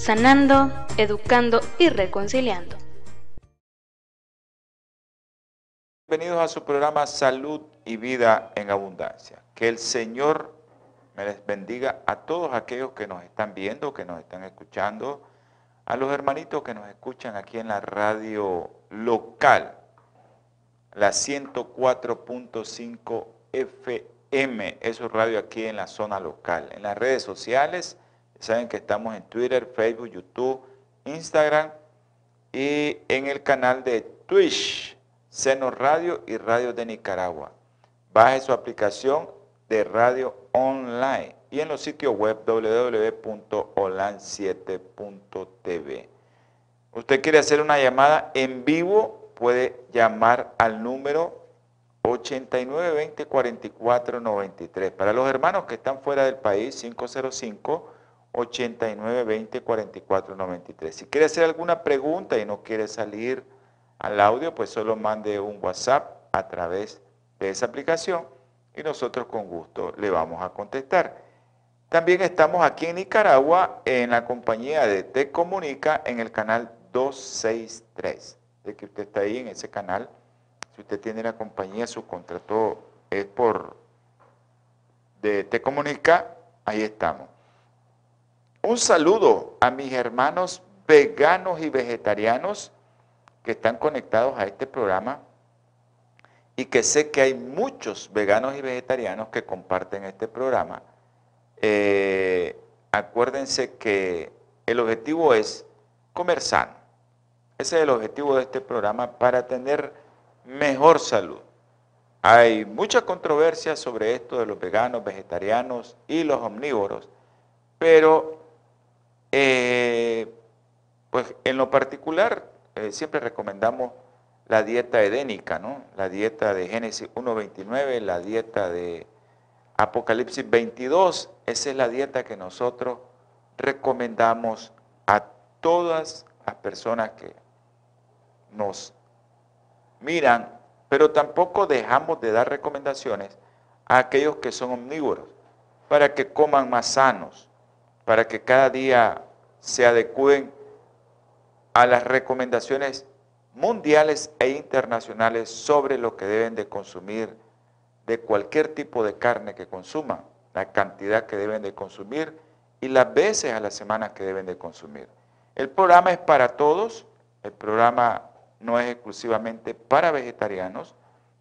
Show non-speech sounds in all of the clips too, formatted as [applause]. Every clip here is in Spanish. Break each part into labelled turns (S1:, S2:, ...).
S1: sanando, educando y reconciliando.
S2: Bienvenidos a su programa Salud y Vida en Abundancia. Que el Señor me les bendiga a todos aquellos que nos están viendo, que nos están escuchando, a los hermanitos que nos escuchan aquí en la radio local, la 104.5 FM, eso es radio aquí en la zona local, en las redes sociales Saben que estamos en Twitter, Facebook, YouTube, Instagram y en el canal de Twitch, Seno Radio y Radio de Nicaragua. Baje su aplicación de radio online y en los sitios web www.olan7.tv. Usted quiere hacer una llamada en vivo, puede llamar al número 8920-4493. Para los hermanos que están fuera del país, 505 89 20 44 93. Si quiere hacer alguna pregunta y no quiere salir al audio, pues solo mande un WhatsApp a través de esa aplicación y nosotros con gusto le vamos a contestar. También estamos aquí en Nicaragua en la compañía de Te Comunica en el canal 263. De que usted está ahí en ese canal. Si usted tiene la compañía, su contrato es por de Te Comunica, ahí estamos. Un saludo a mis hermanos veganos y vegetarianos que están conectados a este programa y que sé que hay muchos veganos y vegetarianos que comparten este programa. Eh, acuérdense que el objetivo es comer sano. Ese es el objetivo de este programa para tener mejor salud. Hay mucha controversia sobre esto de los veganos, vegetarianos y los omnívoros, pero eh, pues en lo particular, eh, siempre recomendamos la dieta edénica, ¿no? La dieta de Génesis 1.29, la dieta de Apocalipsis 22, esa es la dieta que nosotros recomendamos a todas las personas que nos miran, pero tampoco dejamos de dar recomendaciones a aquellos que son omnívoros, para que coman más sanos, para que cada día se adecúen a las recomendaciones mundiales e internacionales sobre lo que deben de consumir de cualquier tipo de carne que consuman, la cantidad que deben de consumir y las veces a la semana que deben de consumir. El programa es para todos, el programa no es exclusivamente para vegetarianos,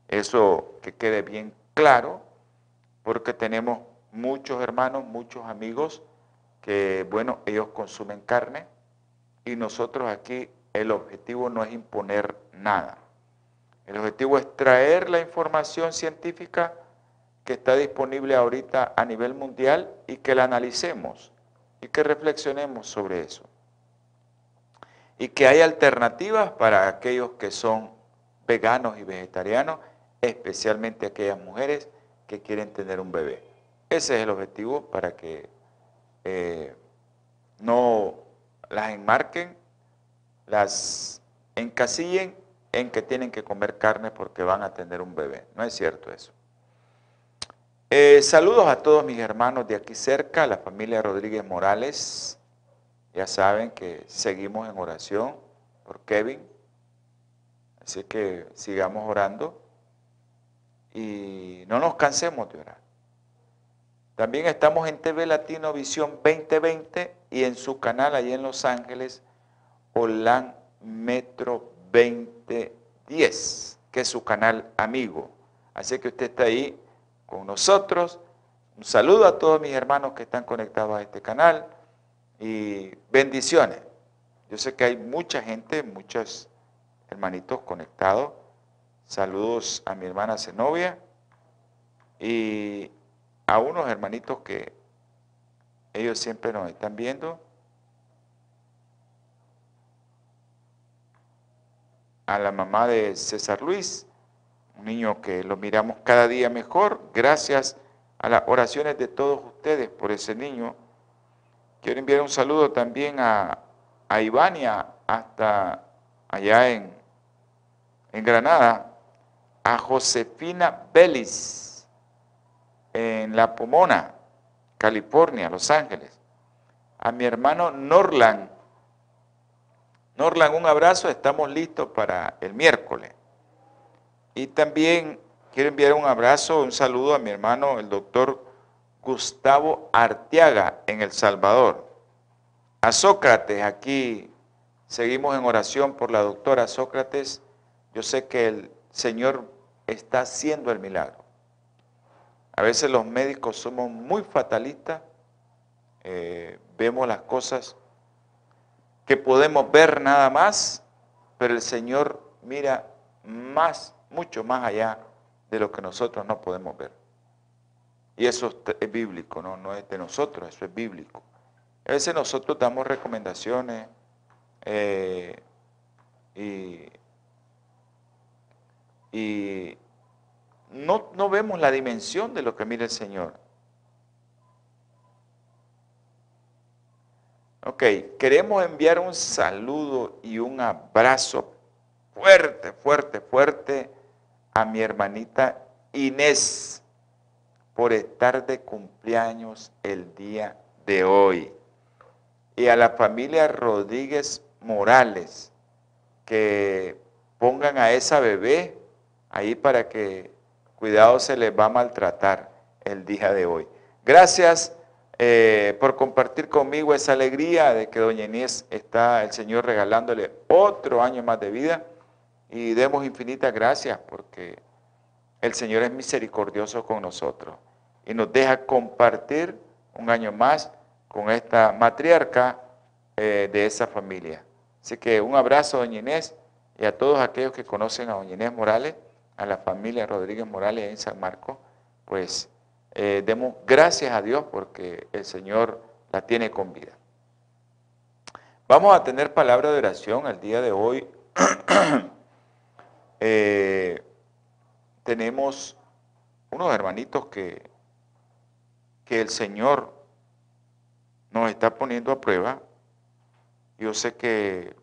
S2: eso que quede bien claro, porque tenemos muchos hermanos, muchos amigos que, bueno, ellos consumen carne y nosotros aquí el objetivo no es imponer nada. El objetivo es traer la información científica que está disponible ahorita a nivel mundial y que la analicemos y que reflexionemos sobre eso. Y que hay alternativas para aquellos que son veganos y vegetarianos, especialmente aquellas mujeres que quieren tener un bebé. Ese es el objetivo para que eh, no las enmarquen, las encasillen en que tienen que comer carne porque van a tener un bebé. No es cierto eso. Eh, saludos a todos mis hermanos de aquí cerca, la familia Rodríguez Morales. Ya saben que seguimos en oración por Kevin. Así que sigamos orando y no nos cansemos de orar. También estamos en TV Latino Visión 2020 y en su canal allí en Los Ángeles, Holan Metro 2010, que es su canal amigo. Así que usted está ahí con nosotros. Un saludo a todos mis hermanos que están conectados a este canal y bendiciones. Yo sé que hay mucha gente, muchos hermanitos conectados. Saludos a mi hermana Zenobia y a unos hermanitos que ellos siempre nos están viendo, a la mamá de César Luis, un niño que lo miramos cada día mejor, gracias a las oraciones de todos ustedes por ese niño. Quiero enviar un saludo también a, a Ivania, hasta allá en, en Granada, a Josefina Vélez, en La Pomona, California, Los Ángeles, a mi hermano Norland. Norland, un abrazo, estamos listos para el miércoles. Y también quiero enviar un abrazo, un saludo a mi hermano, el doctor Gustavo Arteaga, en El Salvador. A Sócrates, aquí seguimos en oración por la doctora Sócrates. Yo sé que el Señor está haciendo el milagro. A veces los médicos somos muy fatalistas, eh, vemos las cosas que podemos ver nada más, pero el Señor mira más mucho más allá de lo que nosotros no podemos ver. Y eso es bíblico, ¿no? no es de nosotros, eso es bíblico. A veces nosotros damos recomendaciones eh, y, y no, no vemos la dimensión de lo que mira el Señor. Ok, queremos enviar un saludo y un abrazo fuerte, fuerte, fuerte a mi hermanita Inés por estar de cumpleaños el día de hoy. Y a la familia Rodríguez Morales, que pongan a esa bebé ahí para que cuidado se les va a maltratar el día de hoy. Gracias eh, por compartir conmigo esa alegría de que doña Inés está el Señor regalándole otro año más de vida y demos infinitas gracias porque el Señor es misericordioso con nosotros y nos deja compartir un año más con esta matriarca eh, de esa familia. Así que un abrazo doña Inés y a todos aquellos que conocen a doña Inés Morales, a la familia Rodríguez Morales en San Marcos, pues eh, demos gracias a Dios porque el Señor la tiene con vida. Vamos a tener palabra de oración el día de hoy. [clears throat] Eh, tenemos unos hermanitos que, que el Señor nos está poniendo a prueba. Yo sé que,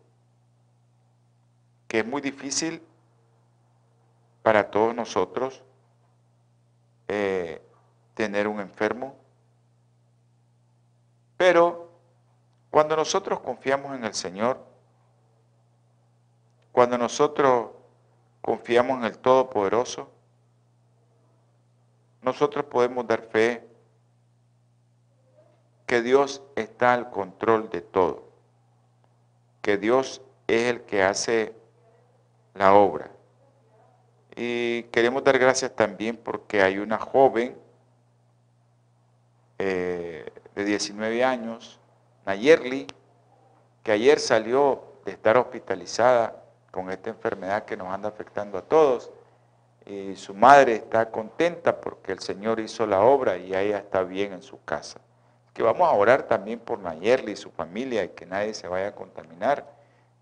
S2: que es muy difícil para todos nosotros eh, tener un enfermo, pero cuando nosotros confiamos en el Señor, cuando nosotros confiamos en el Todopoderoso, nosotros podemos dar fe que Dios está al control de todo, que Dios es el que hace la obra. Y queremos dar gracias también porque hay una joven eh, de 19 años, Nayerli, que ayer salió de estar hospitalizada con esta enfermedad que nos anda afectando a todos. Y su madre está contenta porque el Señor hizo la obra y ella está bien en su casa. Que vamos a orar también por Nayerli y su familia y que nadie se vaya a contaminar.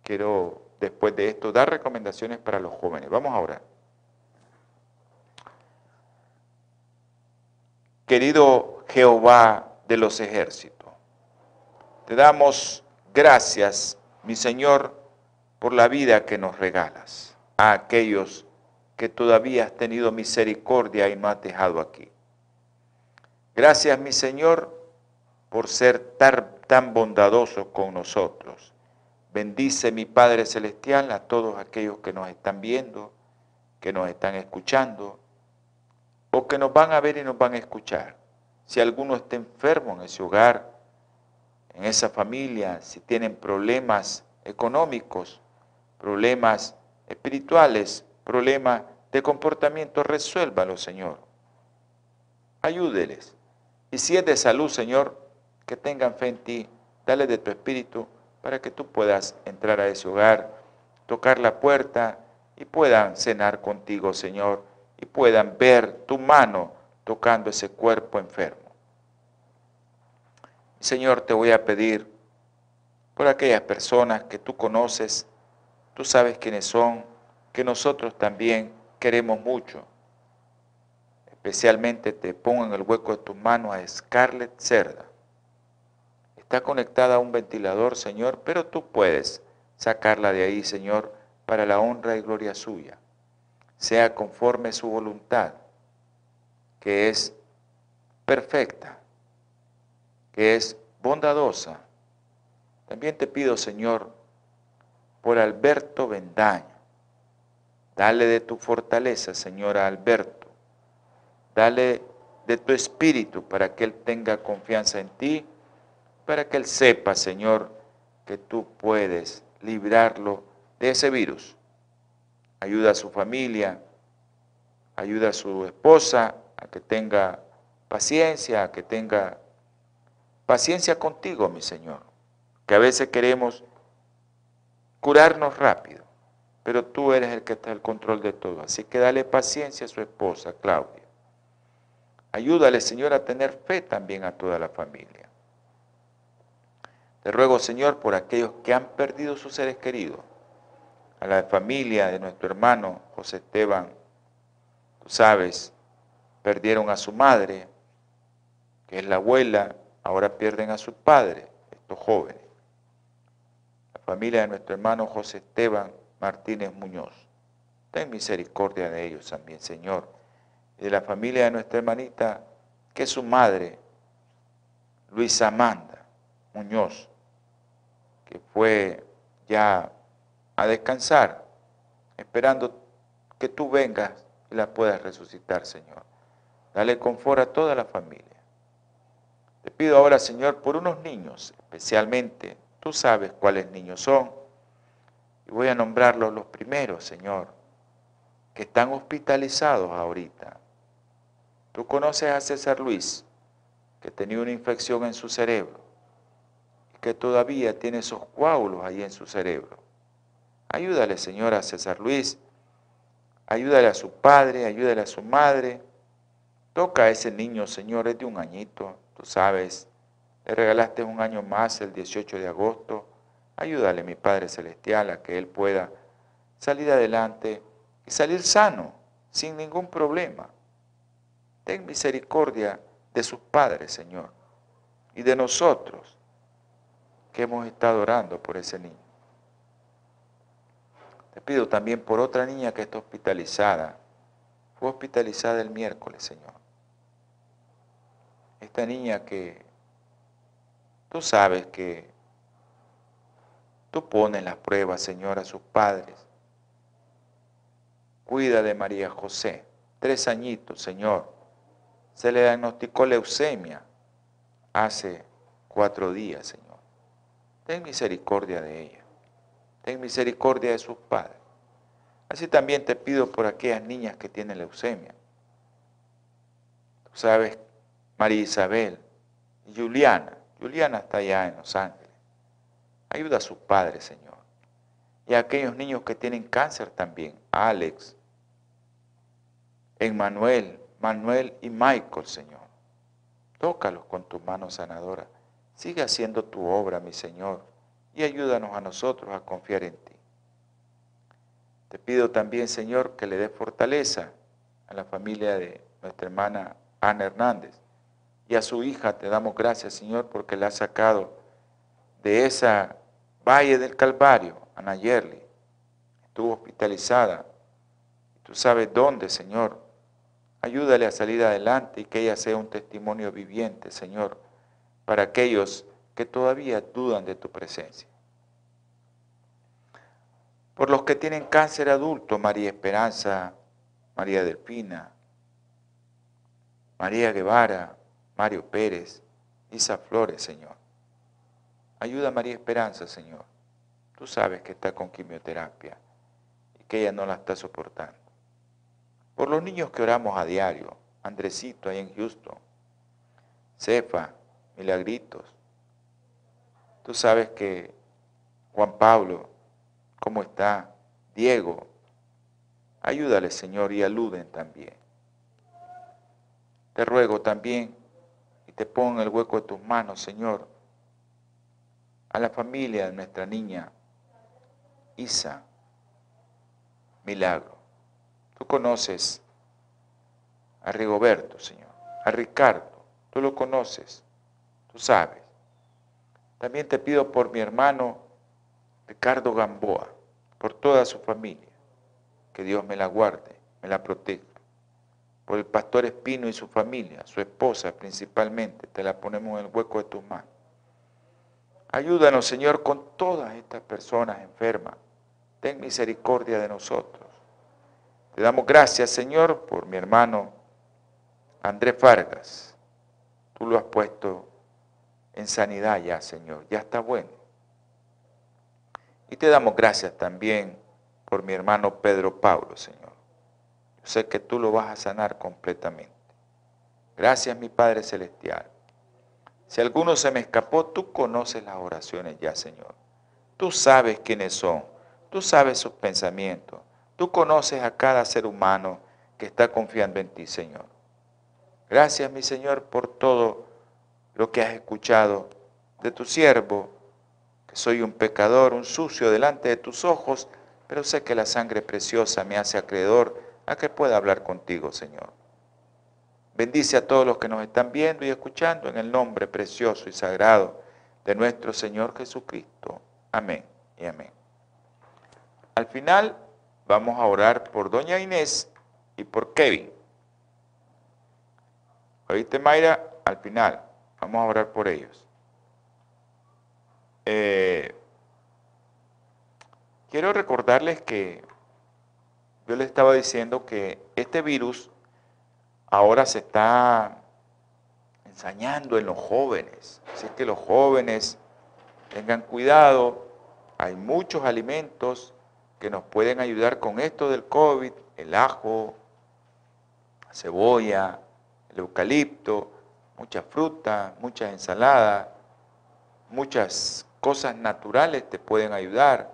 S2: Quiero después de esto dar recomendaciones para los jóvenes. Vamos a orar. Querido Jehová de los ejércitos, te damos gracias, mi Señor, por la vida que nos regalas a aquellos que todavía has tenido misericordia y no has dejado aquí. Gracias, mi Señor, por ser tan, tan bondadoso con nosotros. Bendice, mi Padre Celestial, a todos aquellos que nos están viendo, que nos están escuchando, o que nos van a ver y nos van a escuchar. Si alguno está enfermo en ese hogar, en esa familia, si tienen problemas económicos, problemas espirituales, problemas de comportamiento, resuélvalo, Señor. Ayúdeles. Y si es de salud, Señor, que tengan fe en ti, dale de tu espíritu para que tú puedas entrar a ese hogar, tocar la puerta y puedan cenar contigo, Señor, y puedan ver tu mano tocando ese cuerpo enfermo. Señor, te voy a pedir por aquellas personas que tú conoces, tú sabes quiénes son, que nosotros también queremos mucho. Especialmente te pongo en el hueco de tus manos a Scarlett Cerda. Está conectada a un ventilador, Señor, pero tú puedes sacarla de ahí, Señor, para la honra y gloria suya. Sea conforme su voluntad, que es perfecta, que es bondadosa. También te pido, Señor, por Alberto Bendaño. Dale de tu fortaleza, Señor, a Alberto. Dale de tu espíritu para que Él tenga confianza en ti, para que Él sepa, Señor, que tú puedes librarlo de ese virus. Ayuda a su familia, ayuda a su esposa a que tenga paciencia, a que tenga paciencia contigo, mi Señor, que a veces queremos curarnos rápido, pero tú eres el que está al control de todo. Así que dale paciencia a su esposa, Claudia. Ayúdale, Señor, a tener fe también a toda la familia. Te ruego, Señor, por aquellos que han perdido sus seres queridos, a la familia de nuestro hermano José Esteban, tú sabes, perdieron a su madre, que es la abuela, ahora pierden a su padre, estos jóvenes. La familia de nuestro hermano José Esteban Martínez Muñoz. Ten misericordia de ellos también, Señor. Y de la familia de nuestra hermanita, que es su madre, Luisa Amanda Muñoz, que fue ya a descansar, esperando que tú vengas y la puedas resucitar, Señor. Dale confort a toda la familia. Te pido ahora, Señor, por unos niños, especialmente, tú sabes cuáles niños son, y voy a nombrarlos los primeros, Señor, que están hospitalizados ahorita. Tú conoces a César Luis, que tenía una infección en su cerebro, y que todavía tiene esos coágulos ahí en su cerebro. Ayúdale, Señor, a César Luis, ayúdale a su padre, ayúdale a su madre. Toca a ese niño, Señor, es de un añito, Tú sabes, le regalaste un año más el 18 de agosto. Ayúdale, mi Padre Celestial, a que Él pueda salir adelante y salir sano, sin ningún problema. Ten misericordia de sus padres, Señor, y de nosotros que hemos estado orando por ese niño. Te pido también por otra niña que está hospitalizada. Fue hospitalizada el miércoles, Señor esta niña que tú sabes que tú pones las pruebas, Señor, a sus padres. Cuida de María José, tres añitos, Señor. Se le diagnosticó leucemia hace cuatro días, Señor. Ten misericordia de ella. Ten misericordia de sus padres. Así también te pido por aquellas niñas que tienen leucemia. Tú sabes María Isabel y Juliana. Juliana está allá en Los Ángeles. Ayuda a sus padres, Señor. Y a aquellos niños que tienen cáncer también. Alex, Emmanuel, Manuel y Michael, Señor. Tócalos con tu mano sanadora. Sigue haciendo tu obra, mi Señor, y ayúdanos a nosotros a confiar en ti. Te pido también, Señor, que le dé fortaleza a la familia de nuestra hermana Ana Hernández y a su hija te damos gracias, Señor, porque la ha sacado de esa valle del Calvario, Ana Yerli. Estuvo hospitalizada. Tú sabes dónde, Señor. Ayúdale a salir adelante y que ella sea un testimonio viviente, Señor, para aquellos que todavía dudan de tu presencia. Por los que tienen cáncer adulto, María Esperanza, María Delfina, María Guevara, Mario Pérez, Isa Flores, Señor. Ayuda a María Esperanza, Señor. Tú sabes que está con quimioterapia y que ella no la está soportando. Por los niños que oramos a diario, Andresito ahí en Houston, Cefa, Milagritos. Tú sabes que Juan Pablo, ¿cómo está? Diego, ayúdale, Señor, y aluden también. Te ruego también te pongo el hueco de tus manos, Señor, a la familia de nuestra niña Isa, milagro. Tú conoces a Rigoberto, Señor, a Ricardo, tú lo conoces, tú sabes. También te pido por mi hermano Ricardo Gamboa, por toda su familia, que Dios me la guarde, me la proteja. Por el pastor Espino y su familia, su esposa principalmente, te la ponemos en el hueco de tus manos. Ayúdanos, Señor, con todas estas personas enfermas. Ten misericordia de nosotros. Te damos gracias, Señor, por mi hermano Andrés Vargas. Tú lo has puesto en sanidad ya, Señor. Ya está bueno. Y te damos gracias también por mi hermano Pedro Pablo, Señor. Yo sé que tú lo vas a sanar completamente. Gracias, mi Padre Celestial. Si alguno se me escapó, tú conoces las oraciones ya, Señor. Tú sabes quiénes son. Tú sabes sus pensamientos. Tú conoces a cada ser humano que está confiando en ti, Señor. Gracias, mi Señor, por todo lo que has escuchado de tu siervo, que soy un pecador, un sucio delante de tus ojos, pero sé que la sangre preciosa me hace acreedor a que pueda hablar contigo, Señor. Bendice a todos los que nos están viendo y escuchando en el nombre precioso y sagrado de nuestro Señor Jesucristo. Amén y amén. Al final vamos a orar por doña Inés y por Kevin. ¿Oíste, Mayra? Al final, vamos a orar por ellos. Eh, quiero recordarles que yo les estaba diciendo que este virus ahora se está ensañando en los jóvenes. Así que los jóvenes tengan cuidado. Hay muchos alimentos que nos pueden ayudar con esto del COVID, el ajo, la cebolla, el eucalipto, mucha fruta, muchas ensaladas, muchas cosas naturales te pueden ayudar.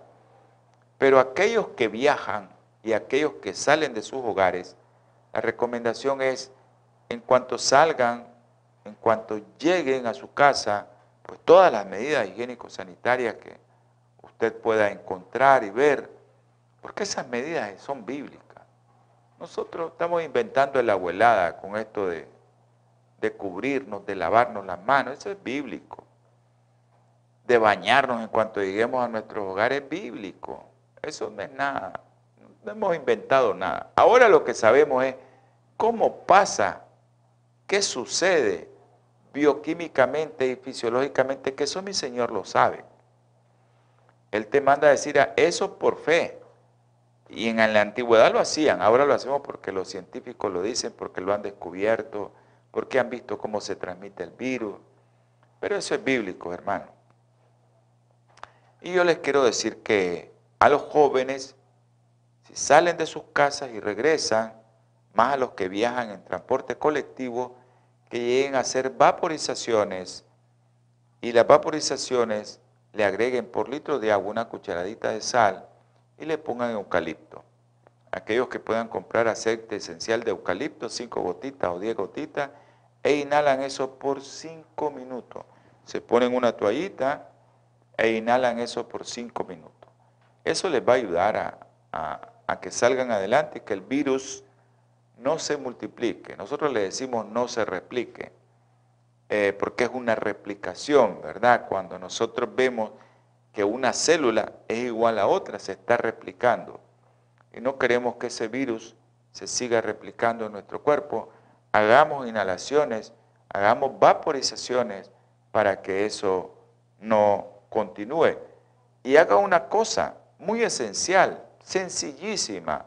S2: Pero aquellos que viajan y aquellos que salen de sus hogares, la recomendación es, en cuanto salgan, en cuanto lleguen a su casa, pues todas las medidas higiénico-sanitarias que usted pueda encontrar y ver, porque esas medidas son bíblicas. Nosotros estamos inventando la abuelada con esto de, de cubrirnos, de lavarnos las manos, eso es bíblico. De bañarnos en cuanto lleguemos a nuestros hogares es bíblico. Eso no es nada, no hemos inventado nada. Ahora lo que sabemos es cómo pasa, qué sucede bioquímicamente y fisiológicamente, que eso mi Señor lo sabe. Él te manda a decir a eso por fe. Y en la antigüedad lo hacían, ahora lo hacemos porque los científicos lo dicen, porque lo han descubierto, porque han visto cómo se transmite el virus. Pero eso es bíblico, hermano. Y yo les quiero decir que a los jóvenes, si salen de sus casas y regresan, más a los que viajan en transporte colectivo, que lleguen a hacer vaporizaciones y las vaporizaciones le agreguen por litro de agua una cucharadita de sal y le pongan eucalipto. Aquellos que puedan comprar aceite esencial de eucalipto, 5 gotitas o 10 gotitas, e inhalan eso por 5 minutos. Se ponen una toallita e inhalan eso por 5 minutos. Eso les va a ayudar a, a que salgan adelante y que el virus no se multiplique. Nosotros le decimos no se replique, eh, porque es una replicación, ¿verdad? Cuando nosotros vemos que una célula es igual a otra, se está replicando. Y no queremos que ese virus se siga replicando en nuestro cuerpo. Hagamos inhalaciones, hagamos vaporizaciones para que eso no continúe. Y haga una cosa muy esencial, sencillísima,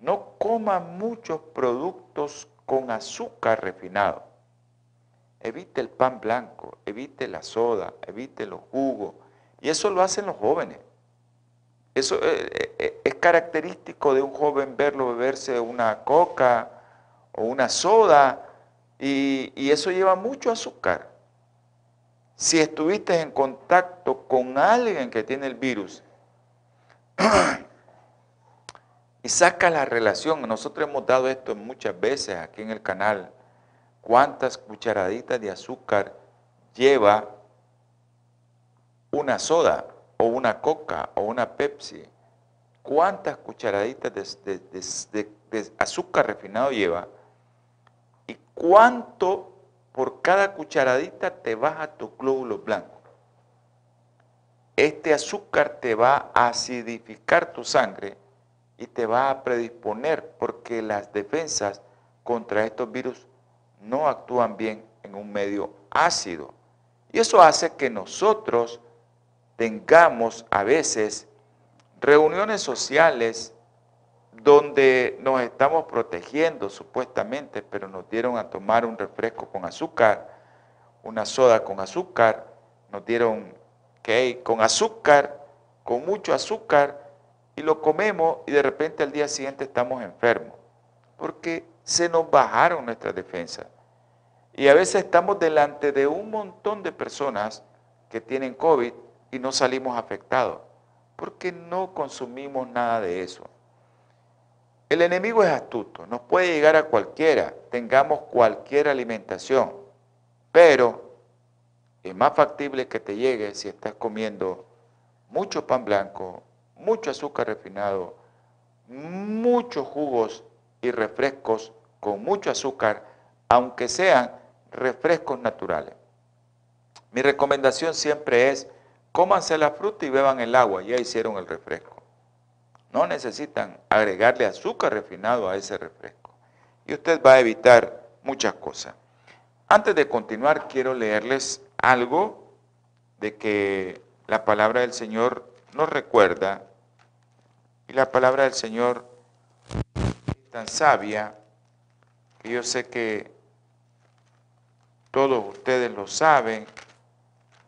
S2: no coma muchos productos con azúcar refinado. Evite el pan blanco, evite la soda, evite los jugos. Y eso lo hacen los jóvenes. Eso eh, eh, es característico de un joven verlo beberse una coca o una soda y, y eso lleva mucho azúcar. Si estuviste en contacto con alguien que tiene el virus, [clears throat] y saca la relación. Nosotros hemos dado esto muchas veces aquí en el canal. ¿Cuántas cucharaditas de azúcar lleva una soda o una coca o una Pepsi? cuántas cucharaditas de, azúcar refinado lleva y cuánto por cada cucharadita te baja tu glóbulo blanco. Este azúcar te va a acidificar tu sangre y te va a predisponer porque las defensas contra estos virus no actúan bien en un medio ácido. Y eso hace que nosotros tengamos a veces reuniones sociales donde nos estamos protegiendo supuestamente, pero nos dieron a tomar un refresco con azúcar, una soda con azúcar, nos dieron cake con azúcar, con mucho azúcar, y lo comemos y de repente al día siguiente estamos enfermos, porque se nos bajaron nuestras defensas. Y a veces estamos delante de un montón de personas que tienen COVID y no salimos afectados, porque no consumimos nada de eso. El enemigo es astuto, nos puede llegar a cualquiera, tengamos cualquier alimentación, pero es más factible que te llegue si estás comiendo mucho pan blanco, mucho azúcar refinado, muchos jugos y refrescos con mucho azúcar, aunque sean refrescos naturales. Mi recomendación siempre es, cómanse la fruta y beban el agua, ya hicieron el refresco. No necesitan agregarle azúcar refinado a ese refresco. Y usted va a evitar muchas cosas. Antes de continuar, quiero leerles algo de que la palabra del Señor nos recuerda. Y la palabra del Señor es tan sabia que yo sé que todos ustedes lo saben.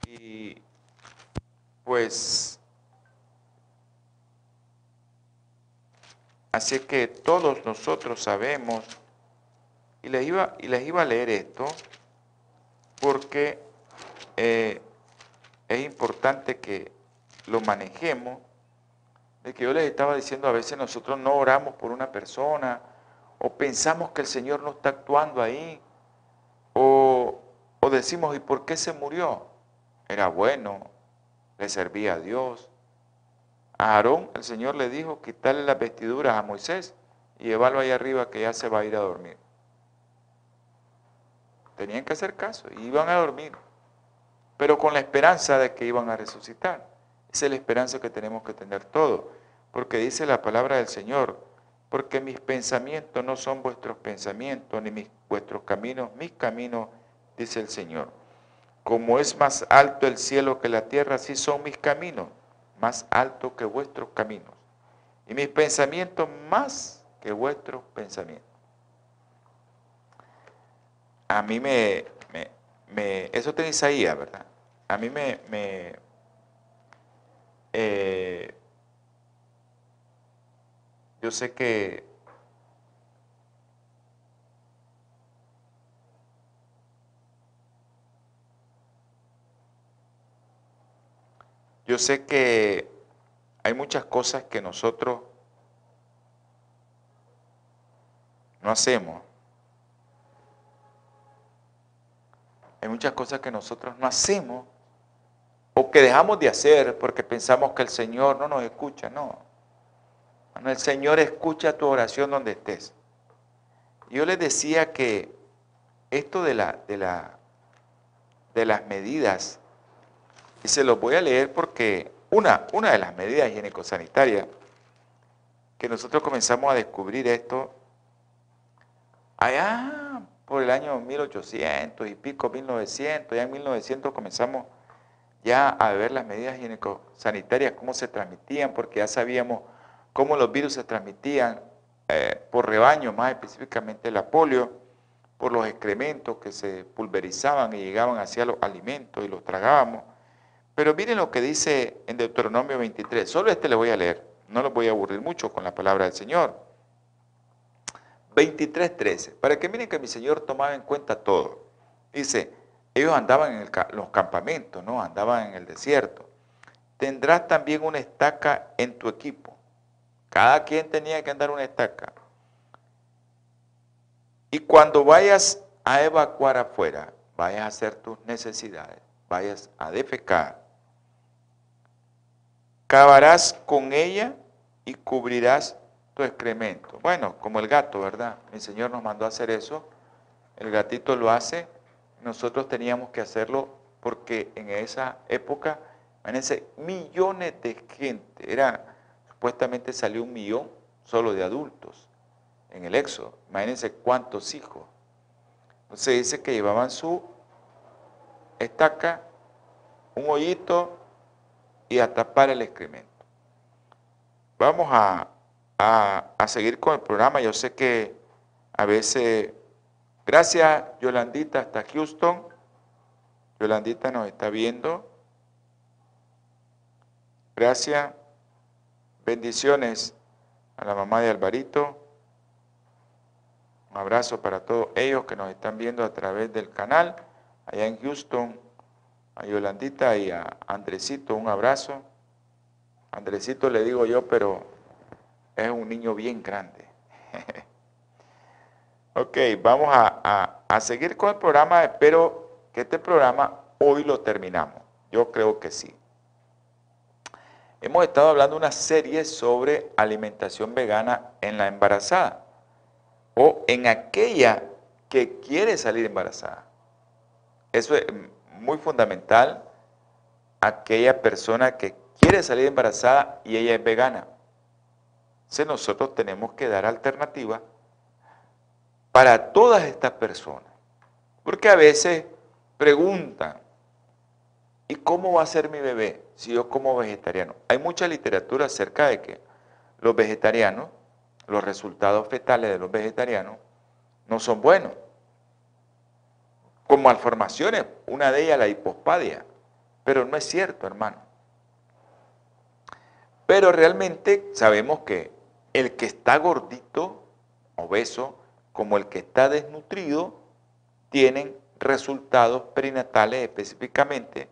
S2: Y pues Así que todos nosotros sabemos, y les iba, y les iba a leer esto, porque eh, es importante que lo manejemos, de que yo les estaba diciendo, a veces nosotros no oramos por una persona, o pensamos que el Señor no está actuando ahí, o, o decimos, ¿y por qué se murió? Era bueno, le servía a Dios, a Aarón el Señor le dijo quitarle las vestiduras a Moisés y llevarlo ahí arriba que ya se va a ir a dormir. Tenían que hacer caso, iban a dormir, pero con la esperanza de que iban a resucitar. Esa es la esperanza que tenemos que tener todos, porque dice la palabra del Señor, porque mis pensamientos no son vuestros pensamientos, ni mis, vuestros caminos, mis caminos, dice el Señor. Como es más alto el cielo que la tierra, así son mis caminos más alto que vuestros caminos, y mis pensamientos más que vuestros pensamientos. A mí me, me, eso está en Isaías, ¿verdad? A mí me, me eh, yo sé que Yo sé que hay muchas cosas que nosotros no hacemos. Hay muchas cosas que nosotros no hacemos o que dejamos de hacer porque pensamos que el Señor no nos escucha. No. El Señor escucha tu oración donde estés. Yo les decía que esto de, la, de, la, de las medidas y se los voy a leer porque una, una de las medidas higiénico-sanitarias que nosotros comenzamos a descubrir esto allá por el año 1800 y pico, 1900, ya en 1900 comenzamos ya a ver las medidas higiénico-sanitarias, cómo se transmitían, porque ya sabíamos cómo los virus se transmitían eh, por rebaño, más específicamente la polio, por los excrementos que se pulverizaban y llegaban hacia los alimentos y los tragábamos. Pero miren lo que dice en Deuteronomio 23. Solo este le voy a leer. No lo voy a aburrir mucho con la palabra del Señor. 23.13. Para que miren que mi Señor tomaba en cuenta todo. Dice, ellos andaban en los campamentos, ¿no? Andaban en el desierto. Tendrás también una estaca en tu equipo. Cada quien tenía que andar una estaca. Y cuando vayas a evacuar afuera, vayas a hacer tus necesidades, vayas a defecar, cavarás con ella y cubrirás tu excremento. Bueno, como el gato, ¿verdad? Mi Señor nos mandó a hacer eso. El gatito lo hace. Nosotros teníamos que hacerlo porque en esa época, imagínense, millones de gente. Era, supuestamente salió un millón solo de adultos en el éxodo. Imagínense cuántos hijos. Entonces dice que llevaban su estaca, un hoyito y a tapar el excremento. Vamos a, seguir con el programa. Yo sé que a veces, gracias Yolandita hasta Houston. Yolandita nos está viendo. Gracias. Bendiciones a la mamá de Alvarito. Un abrazo para todos ellos que nos están viendo a través del canal. Allá en Houston, a Yolandita y a Andresito, un abrazo. Andresito le digo yo, pero es un niño bien grande. [laughs] ok, vamos a, a, seguir con el programa. Espero que este programa hoy lo terminamos. Yo creo que sí. Hemos estado hablando una serie sobre alimentación vegana en la embarazada o en aquella que quiere salir embarazada. Eso es muy fundamental. Aquella persona que quiere salir embarazada y ella es vegana. Entonces nosotros tenemos que dar alternativa para todas estas personas. Porque a veces preguntan, ¿y cómo va a ser mi bebé si yo como vegetariano? Hay mucha literatura acerca de que los vegetarianos, los resultados fetales de los vegetarianos, no son buenos. Como malformaciones, una de ellas la hipospadia. Pero no es cierto, hermano. Pero realmente sabemos que el que está gordito, obeso, como el que está desnutrido, tienen resultados perinatales específicamente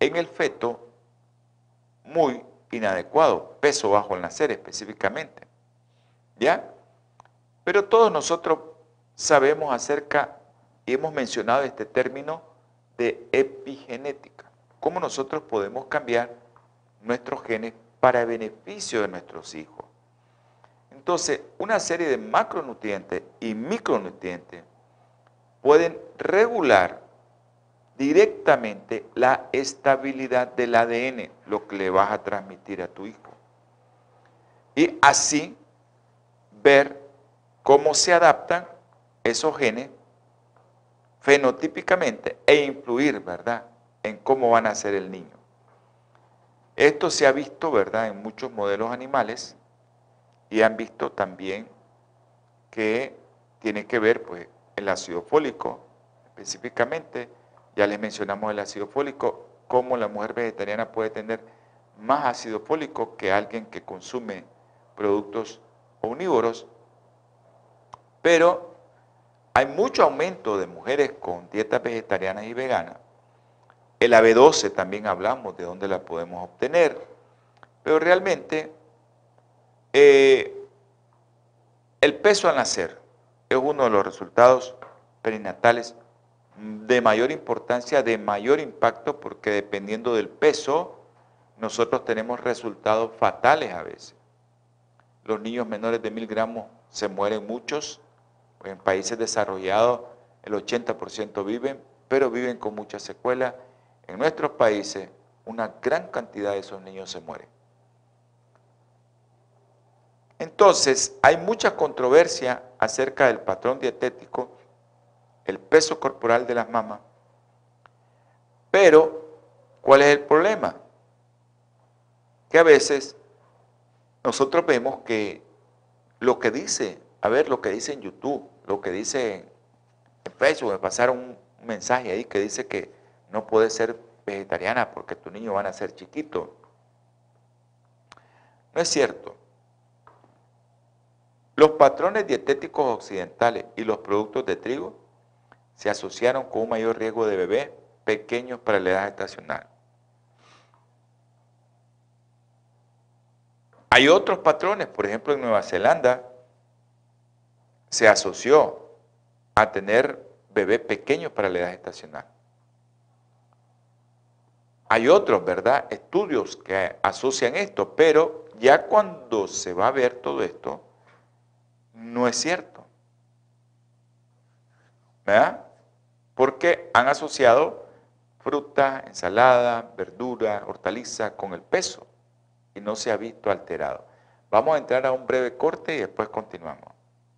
S2: en el feto muy inadecuados, peso bajo al nacer específicamente. ¿Ya? Pero todos nosotros sabemos acerca, y hemos mencionado este término de epigenética, cómo nosotros podemos cambiar nuestros genes para beneficio de nuestros hijos. Entonces, una serie de macronutrientes y micronutrientes pueden regular directamente la estabilidad del ADN, lo que le vas a transmitir a tu hijo. Y así ver cómo se adaptan esos genes fenotípicamente e influir, ¿verdad?, en cómo van a ser el niño. Esto se ha visto, ¿verdad?, en muchos modelos animales y han visto también que tiene que ver, pues, el ácido fólico, específicamente, ya les mencionamos el ácido fólico, cómo la mujer vegetariana puede tener más ácido fólico que alguien que consume productos omnívoros, pero hay mucho aumento de mujeres con dietas vegetarianas y veganas el AB12 también hablamos de dónde la podemos obtener, pero realmente eh, el peso al nacer es uno de los resultados perinatales de mayor importancia, de mayor impacto, porque dependiendo del peso, nosotros tenemos resultados fatales a veces. Los niños menores de mil gramos se mueren muchos, en países desarrollados el 80% viven, pero viven con muchas secuelas en nuestros países, una gran cantidad de esos niños se mueren. Entonces, hay mucha controversia acerca del patrón dietético, el peso corporal de las mamás, pero ¿cuál es el problema? Que a veces nosotros vemos que lo que dice, a ver, lo que dice en YouTube, lo que dice en Facebook, me pasaron un mensaje ahí que dice que no puedes ser vegetariana porque tu niño van a ser chiquito. No es cierto. Los patrones dietéticos occidentales y los productos de trigo se asociaron con un mayor riesgo de bebés pequeños para la edad estacional. Hay otros patrones, por ejemplo en Nueva Zelanda se asoció a tener bebés pequeños para la edad estacional. Hay otros, ¿verdad? Estudios que asocian esto, pero ya cuando se va a ver todo esto, no es cierto. ¿Verdad? Porque han asociado fruta, ensalada, verdura, hortaliza con el peso y no se ha visto alterado. Vamos a entrar a un breve corte y después continuamos.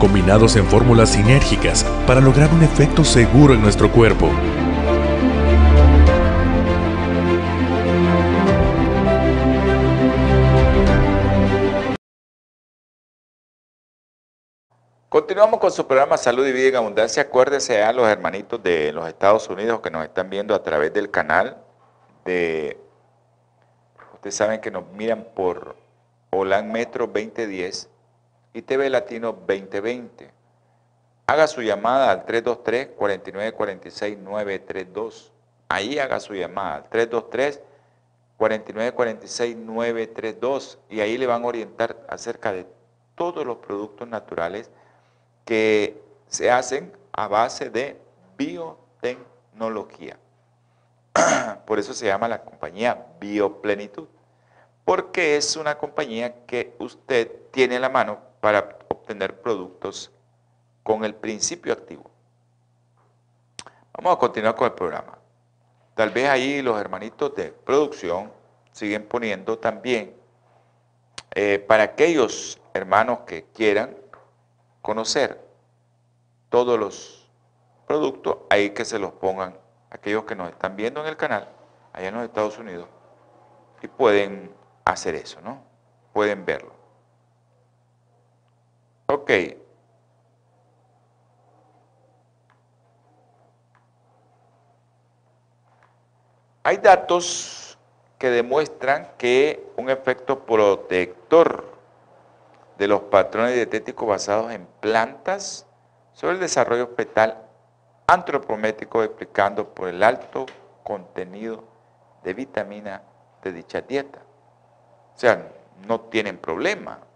S3: combinados en fórmulas sinérgicas para lograr un efecto seguro en nuestro cuerpo.
S2: Continuamos con su programa Salud y Vida en Abundancia. Acuérdense a los hermanitos de los Estados Unidos que nos están viendo a través del canal de... Ustedes saben que nos miran por Holan Metro 2010 y TV Latino 2020. Haga su llamada al 323-4946-932. Ahí haga su llamada al 323-4946-932 y ahí le van a orientar acerca de todos los productos naturales que se hacen a base de biotecnología. [clears throat] Por eso se llama la compañía Bioplenitud, porque es una compañía que usted tiene en la mano para obtener productos con el principio activo. Vamos a continuar con el programa. Tal vez ahí los hermanitos de producción siguen poniendo también eh, para aquellos hermanos que quieran conocer todos los productos, ahí que se los pongan aquellos que nos están viendo en el canal, allá en los Estados Unidos, y pueden hacer eso, ¿no? Pueden verlo. Ok. Hay datos que demuestran que un efecto protector de los patrones dietéticos basados en plantas sobre el desarrollo fetal antropométrico explicando por el alto contenido de vitamina de dicha dieta. O sea, no tienen problema.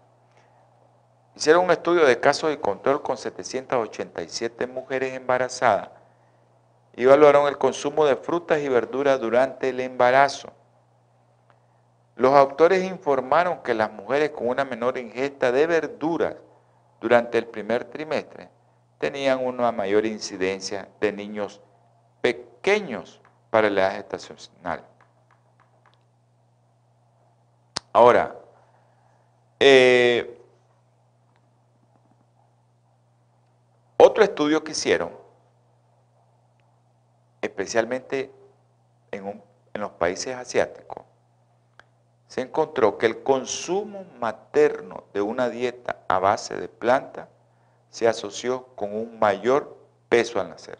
S2: Hicieron un estudio de casos de control con 787 mujeres embarazadas y evaluaron el consumo de frutas y verduras durante el embarazo. Los autores informaron que las mujeres con una menor ingesta de verduras durante el primer trimestre tenían una mayor incidencia de niños pequeños para la edad gestacional. Ahora, eh, otro estudio que hicieron, especialmente en los países asiáticos, se encontró que el consumo materno de una dieta a base de planta se asoció con un mayor peso al nacer.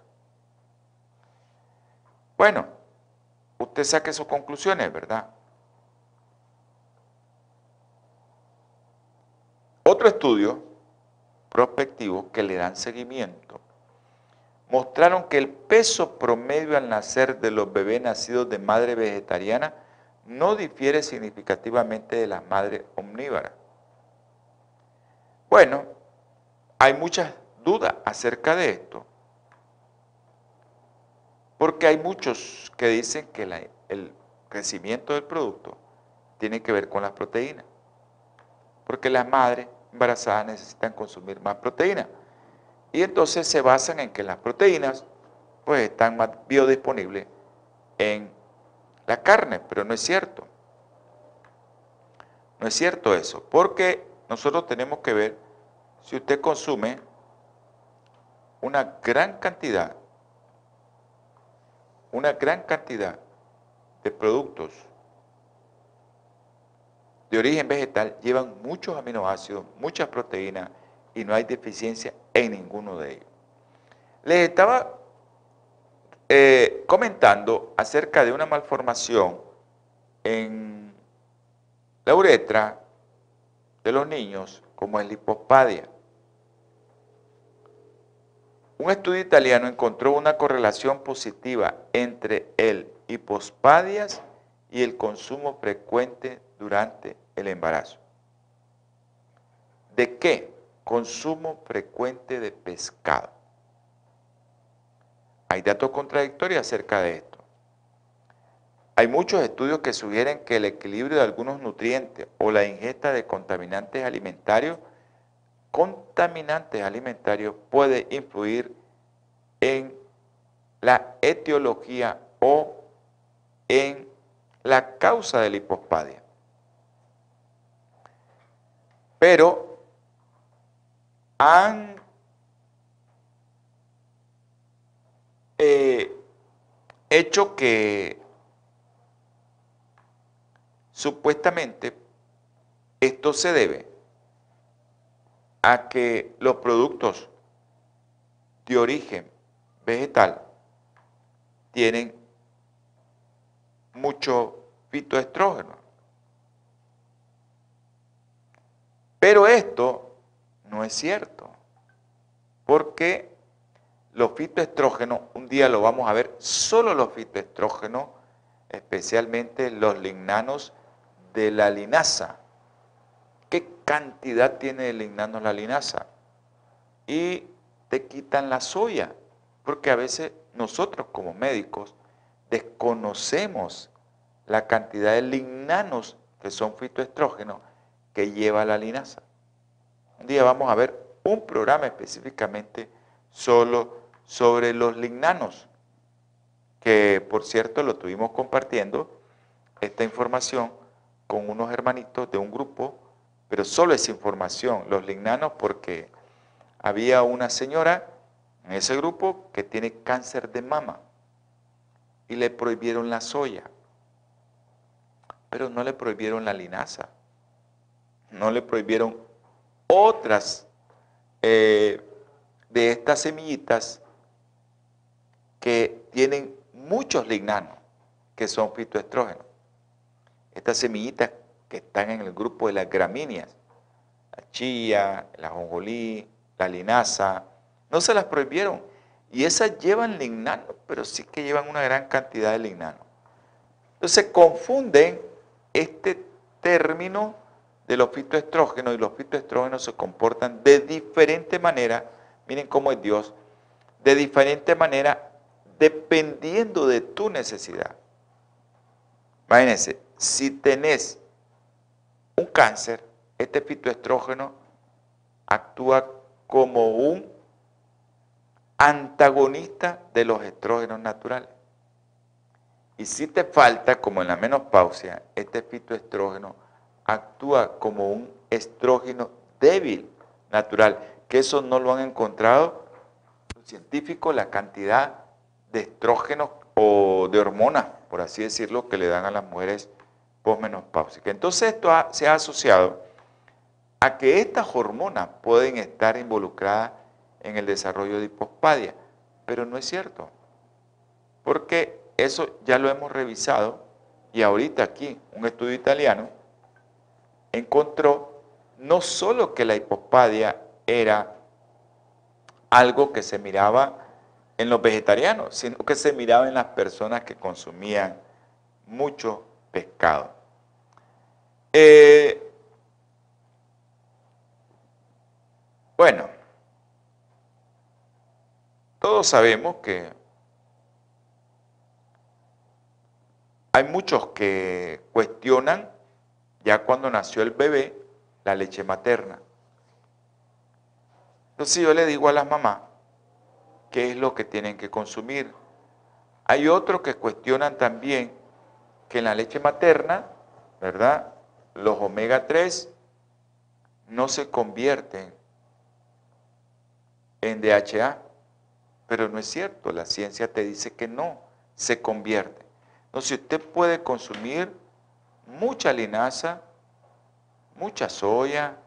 S2: Bueno, usted saque sus conclusiones, ¿verdad? Otro estudio prospectivo que le dan seguimiento mostraron que el peso promedio al nacer de los bebés nacidos de madre vegetariana no difiere significativamente de las madres omnívoras. Bueno, hay muchas dudas acerca de esto, porque hay muchos que dicen que el crecimiento del producto tiene que ver con las proteínas, porque las madres embarazadas necesitan consumir más proteínas. Y entonces se basan en que las proteínas pues están más biodisponibles en la carne, pero no es cierto. No es cierto eso, porque nosotros tenemos que ver si usted consume una gran cantidad, una gran cantidad de productos de origen vegetal, llevan muchos aminoácidos, muchas proteínas y no hay deficiencia en ninguno de ellos. Les estaba eh, comentando acerca de una malformación en la uretra de los niños como es la hipospadia. Un estudio italiano encontró una correlación positiva entre el hipospadias y el consumo frecuente durante el embarazo. ¿De qué? Consumo frecuente de pescado. Hay datos contradictorios acerca de esto. Hay muchos estudios que sugieren que el equilibrio de algunos nutrientes o la ingesta de contaminantes alimentarios, contaminantes alimentarios puede influir en la etiología o en la causa de la hipospadia. Pero han eh, hecho que supuestamente esto se debe a que los productos de origen vegetal tienen mucho fitoestrógeno. Pero esto no es cierto, porque los fitoestrógenos, un día lo vamos a ver, solo los fitoestrógenos, especialmente los lignanos de la linaza. ¿Qué cantidad tiene de lignanos la linaza? Y te quitan la soya, porque a veces nosotros como médicos desconocemos la cantidad de lignanos que son fitoestrógenos que lleva la linaza. Un día vamos a ver un programa específicamente solo sobre los lignanos, que por cierto lo tuvimos compartiendo esta información con unos hermanitos de un grupo, pero solo es información, los lignanos, porque había una señora en ese grupo que tiene cáncer de mama y le prohibieron la soya, pero no le prohibieron la linaza, no le prohibieron otras eh, de estas semillitas que tienen muchos lignanos, que son fitoestrógenos. Estas semillitas que están en el grupo de las gramíneas, la chía, la jonjolí, la linaza, no se las prohibieron. Y esas llevan lignano, pero sí que llevan una gran cantidad de lignano. Entonces confunden este término de los fitoestrógenos y los fitoestrógenos se comportan de diferente manera, miren cómo es Dios, de diferente manera dependiendo de tu necesidad. Imagínense, si tenés un cáncer, este fitoestrógeno actúa como un antagonista de los estrógenos naturales. Y si te falta, como en la menopausia, este fitoestrógeno actúa como un estrógeno débil natural, que eso no lo han encontrado los científicos, la cantidad de estrógenos o de hormonas, por así decirlo, que le dan a las mujeres posmenopáusicas. Entonces esto se ha asociado a que estas hormonas pueden estar involucradas en el desarrollo de hipospadia, pero no es cierto, porque eso ya lo hemos revisado y ahorita aquí un estudio italiano encontró no solo que la hipospadia era algo que se miraba en los vegetarianos, sino que se miraba en las personas que consumían mucho pescado. Eh, bueno, todos sabemos que hay muchos que cuestionan ya cuando nació el bebé la leche materna. Entonces yo le digo a las mamás qué es lo que tienen que consumir. Hay otros que cuestionan también que en la leche materna, ¿verdad? Los omega 3 no se convierten en DHA. Pero no es cierto, la ciencia te dice que no, se convierte. Entonces usted puede consumir mucha linaza, mucha soya,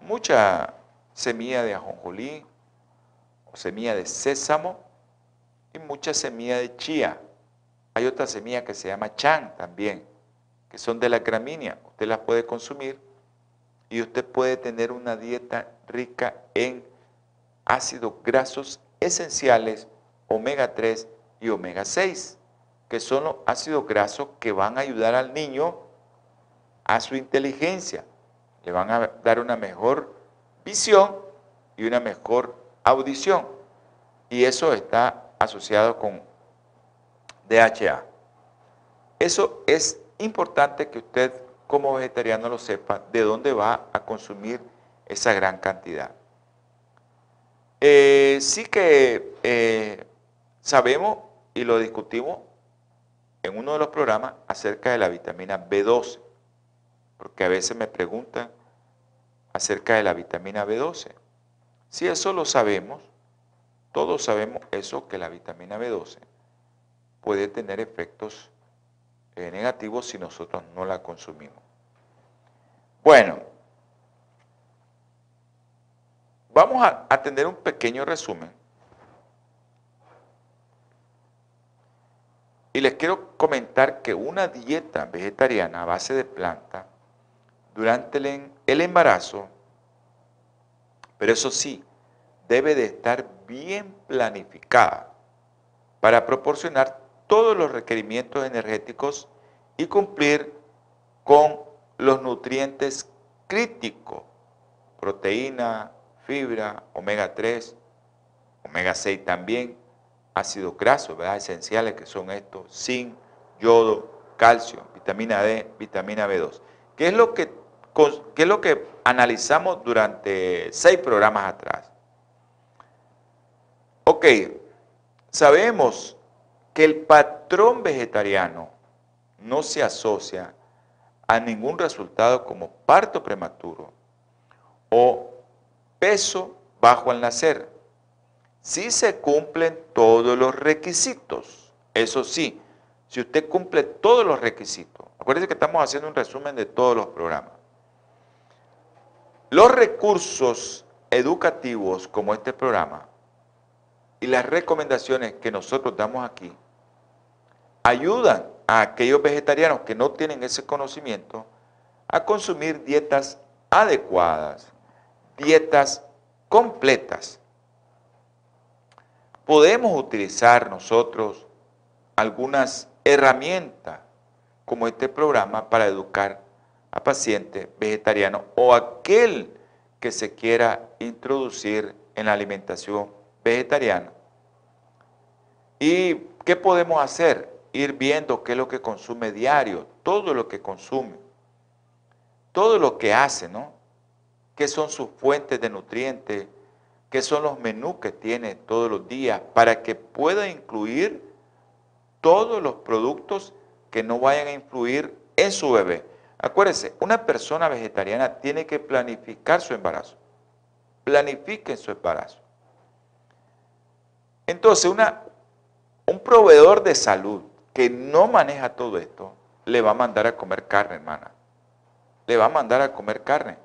S2: mucha semilla de ajonjolí o semilla de sésamo y mucha semilla de chía. Hay otra semilla que se llama chan también, que son de la gramínea. Usted las puede consumir y usted puede tener una dieta rica en ácidos grasos esenciales, omega 3 y omega 6, que son los ácidos grasos que van a ayudar al niño a su inteligencia, le van a dar una mejor visión y una mejor audición. Y eso está asociado con DHA. Eso es importante que usted como vegetariano lo sepa, de dónde va a consumir esa gran cantidad. Eh, sí que eh, sabemos y lo discutimos en uno de los programas acerca de la vitamina B12, porque a veces me preguntan acerca de la vitamina B12. Si eso lo sabemos, todos sabemos eso, que la vitamina B12 puede tener efectos eh, negativos si nosotros no la consumimos. Bueno, vamos a, a tener un pequeño resumen. Y les quiero comentar que una dieta vegetariana a base de planta durante el, embarazo, pero eso sí, debe de estar bien planificada para proporcionar todos los requerimientos energéticos y cumplir con los nutrientes críticos, proteína, fibra, omega 3, omega 6 también, ácidos grasos, ¿verdad? esenciales que son estos, zinc, yodo, calcio, vitamina D, vitamina B2. ¿Qué es lo que, qué es lo que analizamos durante seis programas atrás? Ok, sabemos que el patrón vegetariano no se asocia a ningún resultado como parto prematuro o peso bajo al nacer. Si se cumplen todos los requisitos, eso sí, si usted cumple todos los requisitos, acuérdense que estamos haciendo un resumen de todos los programas. Los recursos educativos como este programa y las recomendaciones que nosotros damos aquí ayudan a aquellos vegetarianos que no tienen ese conocimiento a consumir dietas adecuadas, dietas completas. Podemos utilizar nosotros algunas herramientas como este programa para educar a pacientes vegetarianos o aquel que se quiera introducir en la alimentación vegetariana. ¿Y qué podemos hacer? ir viendo qué es lo que consume diario, todo lo que consume, todo lo que hace, ¿no? ¿Qué son sus fuentes de nutrientes? ¿Qué son los menús que tiene todos los días para que pueda incluir todos los productos que no vayan a influir en su bebé? Acuérdense, una persona vegetariana tiene que planificar su embarazo. Planifiquen su embarazo. Entonces, una, un proveedor de salud que no maneja todo esto, le va a mandar a comer carne, hermana. Le va a mandar a comer carne.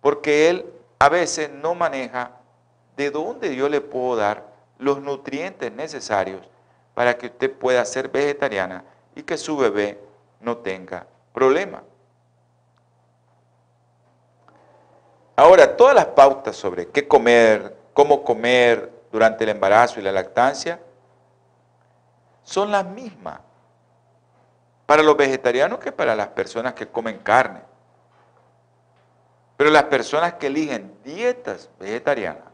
S2: Porque él a veces no maneja de dónde yo le puedo dar los nutrientes necesarios para que usted pueda ser vegetariana y que su bebé no tenga problema. Ahora, todas las pautas sobre qué comer, cómo comer durante el embarazo y la lactancia, son las mismas para los vegetarianos que para las personas que comen carne. Pero las personas que eligen dietas vegetarianas,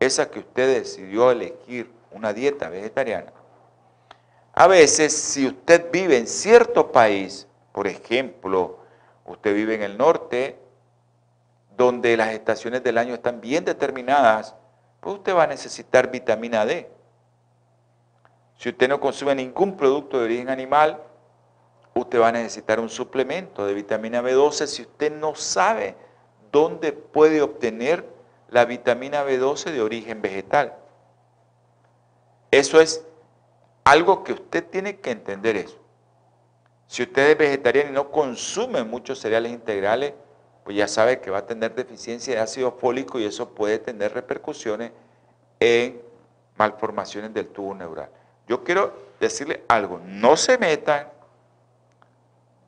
S2: esa que usted decidió elegir una dieta vegetariana, a veces si usted vive en cierto país, por ejemplo, usted vive en el norte, donde las estaciones del año están bien determinadas, pues usted va a necesitar vitamina D. Si usted no consume ningún producto de origen animal, usted va a necesitar un suplemento de vitamina B12 si usted no sabe dónde puede obtener la vitamina B12 de origen vegetal. Eso es algo que usted tiene que entender eso. Si usted es vegetariano y no consume muchos cereales integrales, pues ya sabe que va a tener deficiencia de ácido fólico y eso puede tener repercusiones en malformaciones del tubo neural. Yo quiero decirle algo, no se metan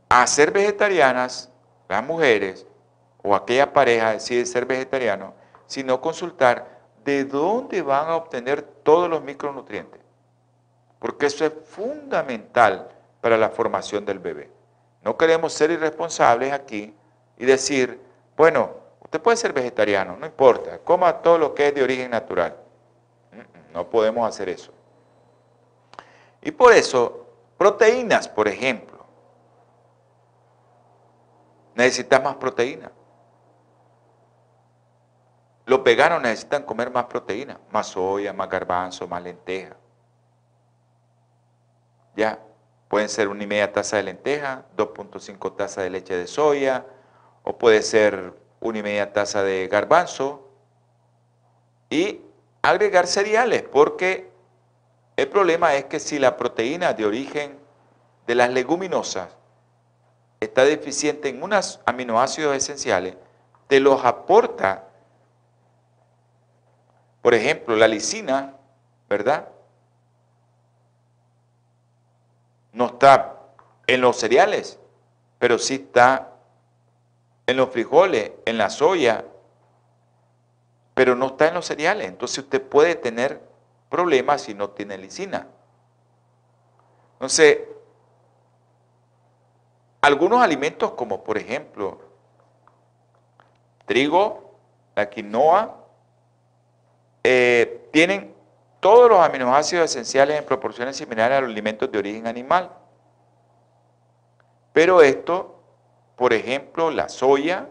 S2: a ser vegetarianas las mujeres o aquella pareja decide ser vegetariano, sino consultar de dónde van a obtener todos los micronutrientes. Porque eso es fundamental para la formación del bebé. No queremos ser irresponsables aquí y decir, bueno, usted puede ser vegetariano, no importa, coma todo lo que es de origen natural. No podemos hacer eso. Y por eso, proteínas, por ejemplo. Necesitas más proteína. Los veganos necesitan comer más proteína, más soya, más garbanzo, más lenteja. Ya, pueden ser una y media taza de lenteja, 2.5 tazas de leche de soya, o puede ser una y media taza de garbanzo. Y agregar cereales, porque el problema es que si la proteína de origen de las leguminosas está deficiente en unos aminoácidos esenciales, te los aporta, por ejemplo, la lisina, ¿verdad? No está en los cereales, pero sí está en los frijoles, en la soya, pero no está en los cereales. Entonces usted puede tener problemas si no tiene lisina. Entonces, algunos alimentos como por ejemplo trigo, la quinoa, eh, tienen todos los aminoácidos esenciales en proporciones similares a los alimentos de origen animal. Pero esto, por ejemplo, la soya,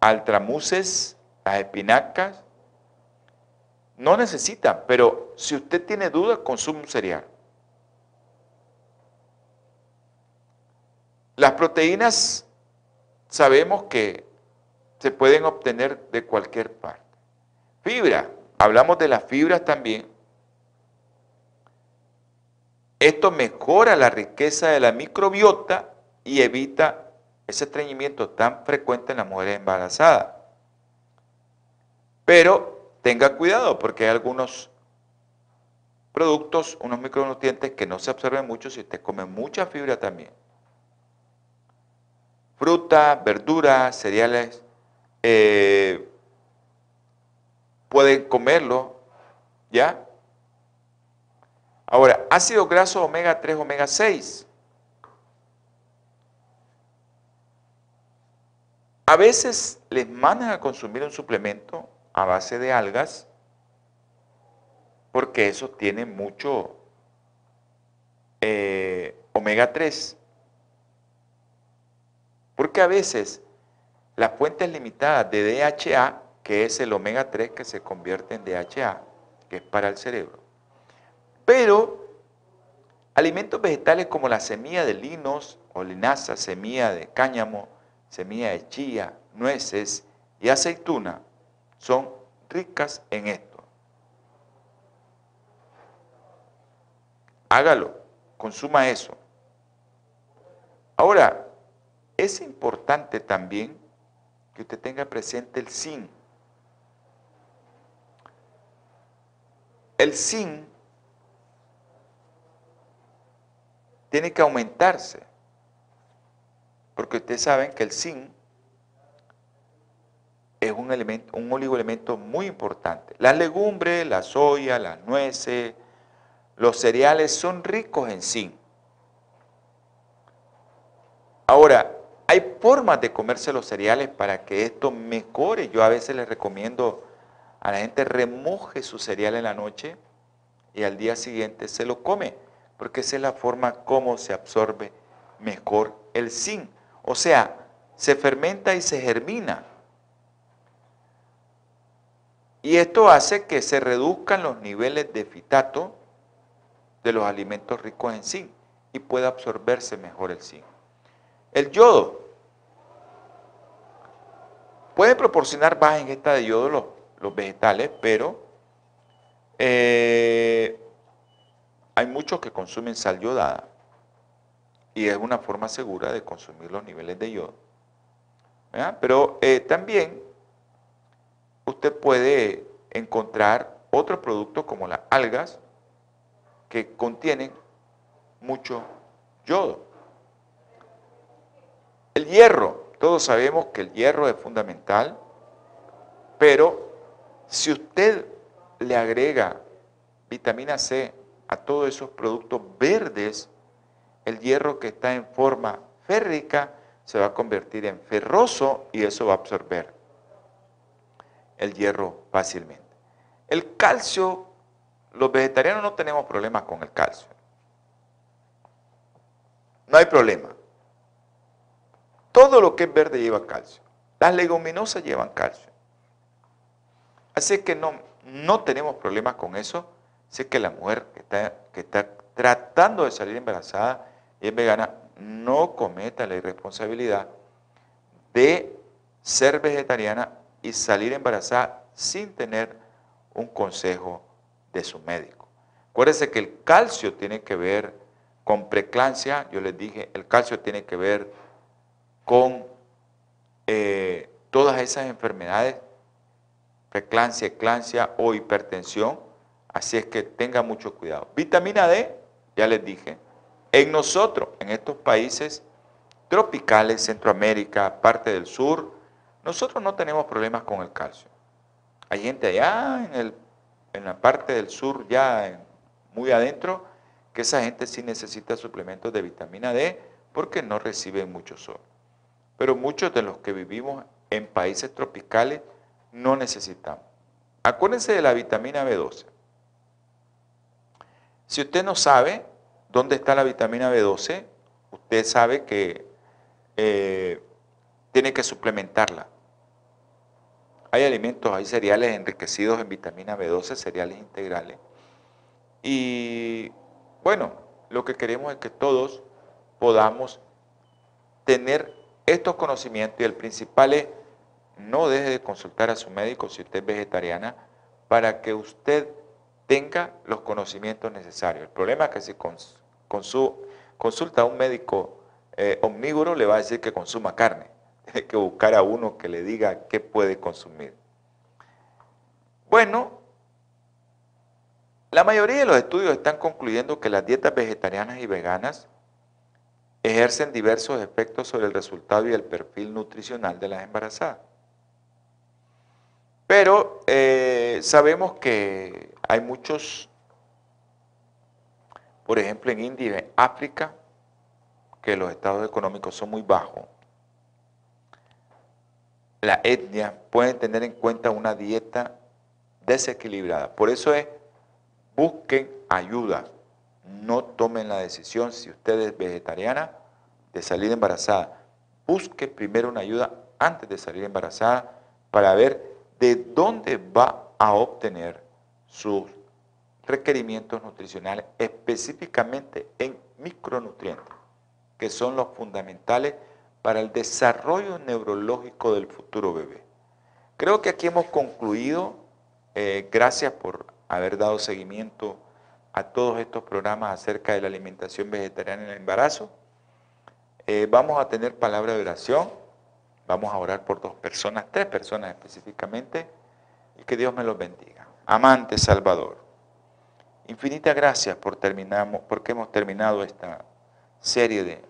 S2: altramuces, las espinacas, no necesitan, pero si usted tiene dudas, consume un cereal. Las proteínas sabemos que se pueden obtener de cualquier parte. Fibra, hablamos de las fibras también. Esto mejora la riqueza de la microbiota y evita ese estreñimiento tan frecuente en las mujeres embarazadas. Pero tenga cuidado porque hay algunos productos, unos micronutrientes que no se absorben mucho si usted come mucha fibra también. Fruta, verduras, cereales, eh, pueden comerlo, ¿ya? Ahora, ácido graso omega 3, omega 6. A veces les mandan a consumir un suplemento a base de algas, porque eso tiene mucho eh, omega 3. Porque a veces las fuentes limitadas de DHA, que es el omega 3 que se convierte en DHA, que es para el cerebro. Pero alimentos vegetales como la semilla de linos o linaza, semilla de cáñamo, semilla de chía, nueces y aceituna son ricas en esto. Hágalo, consuma eso. Ahora, es importante también que usted tenga presente el zinc. El zinc tiene que aumentarse, porque ustedes saben que el zinc es un, elemento, un oligoelemento muy importante. Las legumbres, la soya, las nueces, los cereales son ricos en zinc. Ahora, hay formas de comerse los cereales para que esto mejore. Yo a veces les recomiendo a la gente remoje su cereal en la noche y al día siguiente se lo come, porque esa es la forma como se absorbe mejor el zinc. O sea, se fermenta y se germina. Y esto hace que se reduzcan los niveles de fitato de los alimentos ricos en zinc y pueda absorberse mejor el zinc. El yodo. Puede proporcionar baja ingesta de yodo los, los vegetales, pero eh, hay muchos que consumen sal yodada y es una forma segura de consumir los niveles de yodo. Pero eh, también usted puede encontrar otros productos como las algas que contienen mucho yodo. El hierro, todos sabemos que el hierro es fundamental, pero si usted le agrega vitamina C a todos esos productos verdes, el hierro que está en forma férrica se va a convertir en ferroso y eso va a absorber el hierro fácilmente. El calcio, los vegetarianos no tenemos problemas con el calcio. No hay problema. Todo lo que es verde lleva calcio. Las leguminosas llevan calcio. Así que no, no tenemos problemas con eso. Sé que la mujer que está, que está tratando de salir embarazada y es vegana, no cometa la irresponsabilidad de ser vegetariana y salir embarazada sin tener un consejo de su médico. Acuérdense que el calcio tiene que ver con preclancia, yo les dije, el calcio tiene que ver con eh, todas esas enfermedades, preclancia, eclancia o hipertensión, así es que tenga mucho cuidado. Vitamina D, ya les dije, en nosotros, en estos países tropicales, Centroamérica, parte del sur, nosotros no tenemos problemas con el calcio. Hay gente allá en, en la parte del sur, ya muy adentro, que esa gente sí necesita suplementos de vitamina D porque no reciben mucho sol. Pero muchos de los que vivimos en países tropicales no necesitamos. Acuérdense de la vitamina B12. Si usted no sabe dónde está la vitamina B12, usted sabe que eh, tiene que suplementarla. Hay alimentos, hay cereales enriquecidos en vitamina B12, cereales integrales. Y bueno, lo que queremos es que todos podamos tener estos conocimientos y el principal es no deje de consultar a su médico si usted es vegetariana para que usted tenga los conocimientos necesarios. El problema es que si con, su, consulta a un médico eh, omnívoro le va a decir que consuma carne. [laughs] Tiene que buscar a uno que le diga qué puede consumir. Bueno, la mayoría de los estudios están concluyendo que las dietas vegetarianas y veganas ejercen diversos efectos sobre el resultado y el perfil nutricional de las embarazadas. Pero eh, sabemos que hay muchos, por ejemplo en India y en África, que los estados económicos son muy bajos, la etnia, pueden tener en cuenta una dieta desequilibrada. Por eso es, busquen ayuda. No tomen la decisión, si usted es vegetariana, de salir embarazada. Busque primero una ayuda antes de salir embarazada para ver de dónde va a obtener sus requerimientos nutricionales, específicamente en micronutrientes, que son los fundamentales para el desarrollo neurológico del futuro bebé. Creo que aquí hemos concluido. Eh, gracias por haber dado seguimiento a todos estos programas acerca de la alimentación vegetariana en el embarazo. Eh, vamos a tener palabra de oración. Vamos a orar por dos personas, tres personas específicamente, y que Dios me los bendiga. Amante Salvador, infinitas gracias por terminamos, porque hemos terminado esta serie de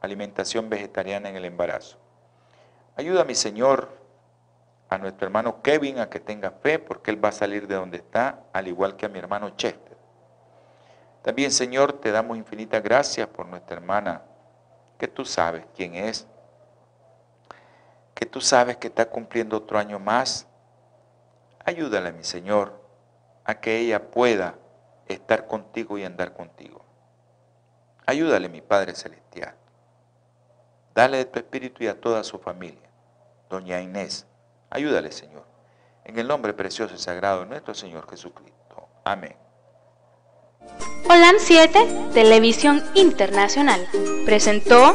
S2: alimentación vegetariana en el embarazo. Ayuda mi Señor, a nuestro hermano Kevin a que tenga fe, porque él va a salir de donde está, al igual que a mi hermano Chester. También, Señor, te damos infinitas gracias por nuestra hermana, que tú sabes quién es, que tú sabes que está cumpliendo otro año más. Ayúdale, mi Señor, a que ella pueda estar contigo y andar contigo. Ayúdale, mi Padre Celestial. Dale de tu espíritu y a toda su familia. Doña Inés, ayúdale, Señor. En el nombre precioso y sagrado de nuestro Señor Jesucristo. Amén.
S1: Holan 7, Televisión Internacional, presentó